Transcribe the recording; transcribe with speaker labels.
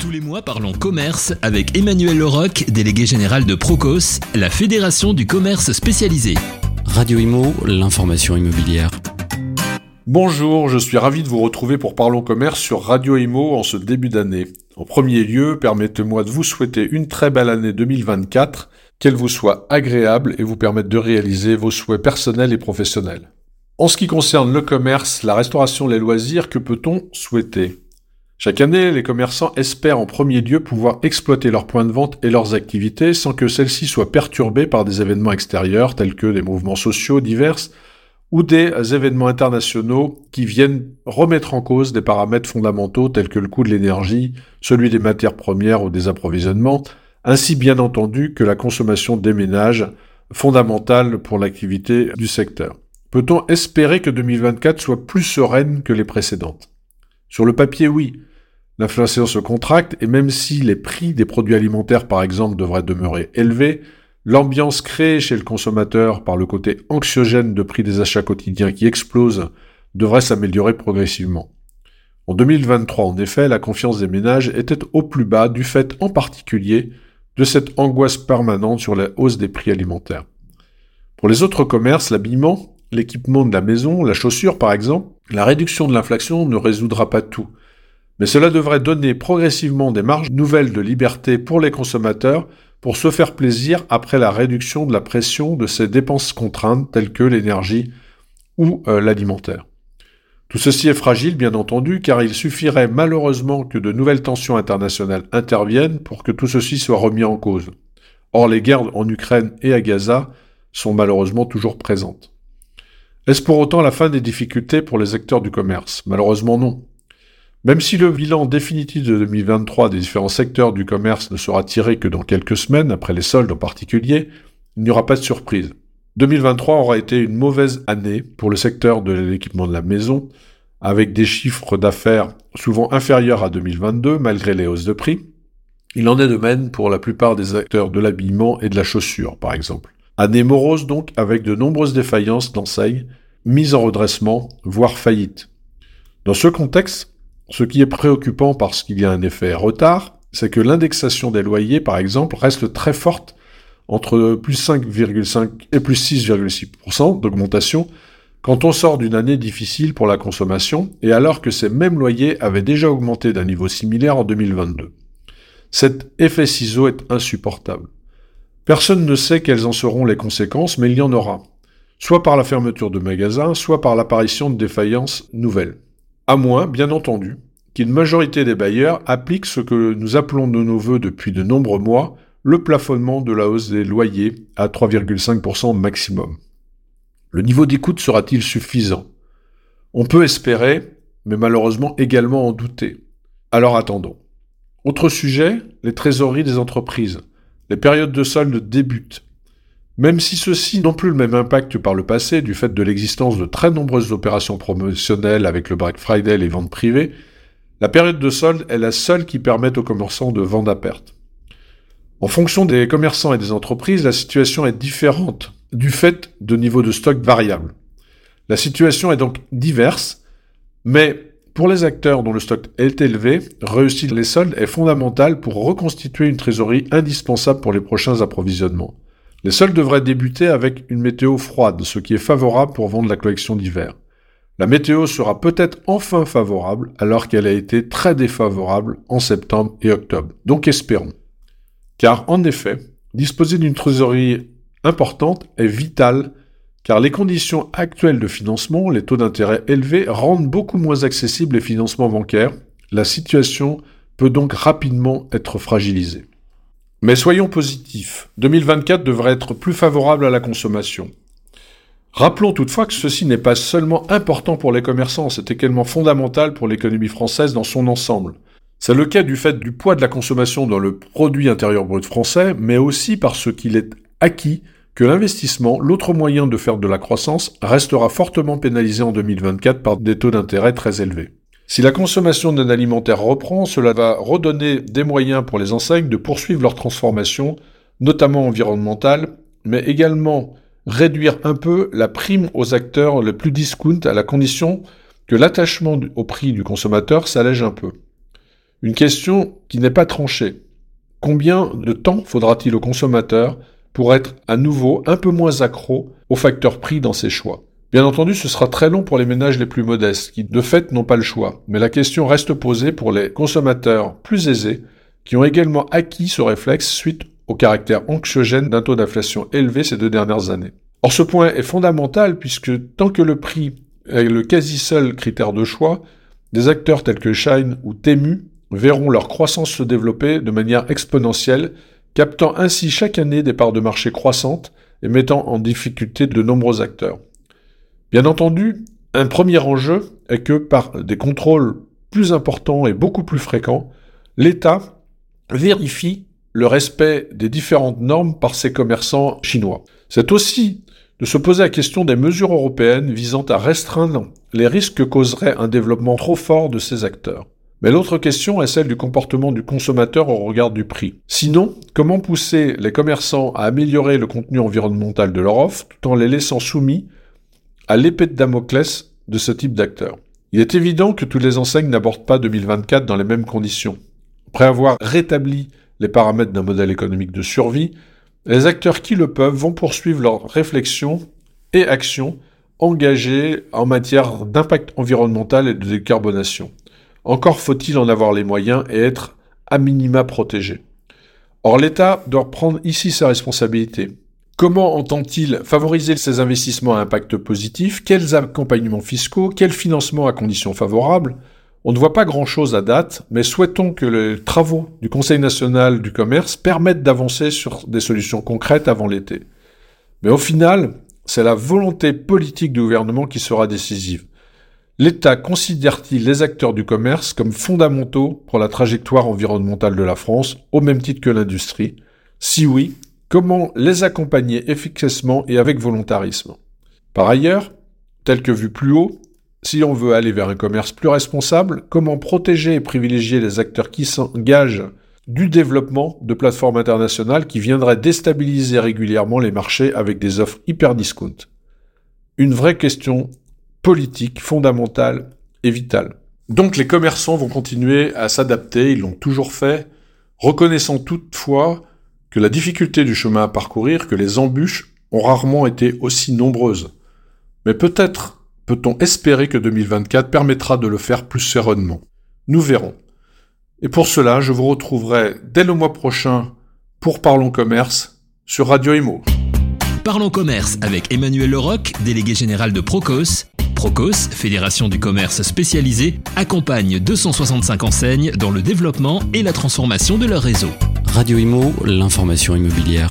Speaker 1: Tous les mois, parlons commerce avec Emmanuel Leroc, délégué général de Procos, la fédération du commerce spécialisé.
Speaker 2: Radio Imo, l'information immobilière.
Speaker 3: Bonjour, je suis ravi de vous retrouver pour Parlons Commerce sur Radio Imo en ce début d'année. En premier lieu, permettez-moi de vous souhaiter une très belle année 2024, qu'elle vous soit agréable et vous permette de réaliser vos souhaits personnels et professionnels. En ce qui concerne le commerce, la restauration, les loisirs, que peut-on souhaiter? Chaque année, les commerçants espèrent en premier lieu pouvoir exploiter leurs points de vente et leurs activités sans que celles-ci soient perturbées par des événements extérieurs tels que des mouvements sociaux divers ou des événements internationaux qui viennent remettre en cause des paramètres fondamentaux tels que le coût de l'énergie, celui des matières premières ou des approvisionnements, ainsi bien entendu que la consommation des ménages, fondamentale pour l'activité du secteur. Peut-on espérer que 2024 soit plus sereine que les précédentes? Sur le papier, oui. L'inflation se contracte et même si les prix des produits alimentaires, par exemple, devraient demeurer élevés, l'ambiance créée chez le consommateur par le côté anxiogène de prix des achats quotidiens qui explose devrait s'améliorer progressivement. En 2023, en effet, la confiance des ménages était au plus bas du fait en particulier de cette angoisse permanente sur la hausse des prix alimentaires. Pour les autres commerces, l'habillement, l'équipement de la maison, la chaussure par exemple, la réduction de l'inflation ne résoudra pas tout. Mais cela devrait donner progressivement des marges nouvelles de liberté pour les consommateurs pour se faire plaisir après la réduction de la pression de ces dépenses contraintes telles que l'énergie ou euh, l'alimentaire. Tout ceci est fragile, bien entendu, car il suffirait malheureusement que de nouvelles tensions internationales interviennent pour que tout ceci soit remis en cause. Or, les guerres en Ukraine et à Gaza sont malheureusement toujours présentes. Est-ce pour autant la fin des difficultés pour les acteurs du commerce? Malheureusement non. Même si le bilan définitif de 2023 des différents secteurs du commerce ne sera tiré que dans quelques semaines, après les soldes en particulier, il n'y aura pas de surprise. 2023 aura été une mauvaise année pour le secteur de l'équipement de la maison, avec des chiffres d'affaires souvent inférieurs à 2022 malgré les hausses de prix. Il en est de même pour la plupart des acteurs de l'habillement et de la chaussure, par exemple. Année morose donc, avec de nombreuses défaillances d'enseignes, mises en redressement, voire faillites. Dans ce contexte, ce qui est préoccupant parce qu'il y a un effet retard, c'est que l'indexation des loyers, par exemple, reste très forte, entre plus 5,5 et plus 6,6% d'augmentation, quand on sort d'une année difficile pour la consommation, et alors que ces mêmes loyers avaient déjà augmenté d'un niveau similaire en 2022. Cet effet ciseau est insupportable. Personne ne sait quelles en seront les conséquences, mais il y en aura. Soit par la fermeture de magasins, soit par l'apparition de défaillances nouvelles. À moins, bien entendu, qu'une majorité des bailleurs appliquent ce que nous appelons de nos voeux depuis de nombreux mois, le plafonnement de la hausse des loyers à 3,5% maximum. Le niveau d'écoute sera-t-il suffisant? On peut espérer, mais malheureusement également en douter. Alors attendons. Autre sujet, les trésoreries des entreprises. Les périodes de solde débutent. Même si ceux-ci n'ont plus le même impact que par le passé, du fait de l'existence de très nombreuses opérations promotionnelles avec le Black Friday et les ventes privées, la période de solde est la seule qui permette aux commerçants de vendre à perte. En fonction des commerçants et des entreprises, la situation est différente du fait de niveaux de stock variables. La situation est donc diverse, mais pour les acteurs dont le stock est élevé, réussir les soldes est fondamental pour reconstituer une trésorerie indispensable pour les prochains approvisionnements. Les soldes devraient débuter avec une météo froide, ce qui est favorable pour vendre la collection d'hiver. La météo sera peut-être enfin favorable alors qu'elle a été très défavorable en septembre et octobre. Donc espérons. Car en effet, disposer d'une trésorerie importante est vital car les conditions actuelles de financement, les taux d'intérêt élevés, rendent beaucoup moins accessibles les financements bancaires. La situation peut donc rapidement être fragilisée. Mais soyons positifs, 2024 devrait être plus favorable à la consommation. Rappelons toutefois que ceci n'est pas seulement important pour les commerçants, c'est également fondamental pour l'économie française dans son ensemble. C'est le cas du fait du poids de la consommation dans le produit intérieur brut français, mais aussi parce qu'il est acquis que l'investissement, l'autre moyen de faire de la croissance, restera fortement pénalisé en 2024 par des taux d'intérêt très élevés. Si la consommation d'un alimentaire reprend, cela va redonner des moyens pour les enseignes de poursuivre leur transformation, notamment environnementale, mais également réduire un peu la prime aux acteurs les plus discount à la condition que l'attachement au prix du consommateur s'allège un peu. Une question qui n'est pas tranchée. Combien de temps faudra-t-il au consommateur pour être à nouveau un peu moins accro au facteur prix dans ses choix? Bien entendu, ce sera très long pour les ménages les plus modestes, qui de fait n'ont pas le choix, mais la question reste posée pour les consommateurs plus aisés, qui ont également acquis ce réflexe suite au caractère anxiogène d'un taux d'inflation élevé ces deux dernières années. Or ce point est fondamental puisque tant que le prix est le quasi seul critère de choix, des acteurs tels que Shine ou Temu verront leur croissance se développer de manière exponentielle, captant ainsi chaque année des parts de marché croissantes et mettant en difficulté de nombreux acteurs. Bien entendu, un premier enjeu est que par des contrôles plus importants et beaucoup plus fréquents, l'État vérifie le respect des différentes normes par ses commerçants chinois. C'est aussi de se poser la question des mesures européennes visant à restreindre les risques que causerait un développement trop fort de ces acteurs. Mais l'autre question est celle du comportement du consommateur au regard du prix. Sinon, comment pousser les commerçants à améliorer le contenu environnemental de leur offre tout en les laissant soumis à l'épée de Damoclès de ce type d'acteurs Il est évident que toutes les enseignes n'abordent pas 2024 dans les mêmes conditions. Après avoir rétabli les paramètres d'un modèle économique de survie, les acteurs qui le peuvent vont poursuivre leurs réflexions et actions engagées en matière d'impact environnemental et de décarbonation. Encore faut-il en avoir les moyens et être à minima protégé. Or l'État doit prendre ici sa responsabilité. Comment entend-il favoriser ces investissements à impact positif? Quels accompagnements fiscaux? Quels financements à conditions favorables On ne voit pas grand-chose à date, mais souhaitons que les travaux du Conseil national du commerce permettent d'avancer sur des solutions concrètes avant l'été. Mais au final, c'est la volonté politique du gouvernement qui sera décisive. L'État considère-t-il les acteurs du commerce comme fondamentaux pour la trajectoire environnementale de la France, au même titre que l'industrie? Si oui, comment les accompagner efficacement et avec volontarisme. Par ailleurs, tel que vu plus haut, si on veut aller vers un commerce plus responsable, comment protéger et privilégier les acteurs qui s'engagent du développement de plateformes internationales qui viendraient déstabiliser régulièrement les marchés avec des offres hyper discount. Une vraie question politique fondamentale et vitale. Donc les commerçants vont continuer à s'adapter, ils l'ont toujours fait, reconnaissant toutefois que la difficulté du chemin à parcourir, que les embûches ont rarement été aussi nombreuses. Mais peut-être peut-on espérer que 2024 permettra de le faire plus sereinement. Nous verrons. Et pour cela, je vous retrouverai dès le mois prochain pour Parlons Commerce sur Radio Imo.
Speaker 1: Parlons Commerce avec Emmanuel Leroc, délégué général de Procos, Procos, fédération du commerce spécialisé, accompagne 265 enseignes dans le développement et la transformation de leur réseau.
Speaker 2: Radio Imo, l'information immobilière.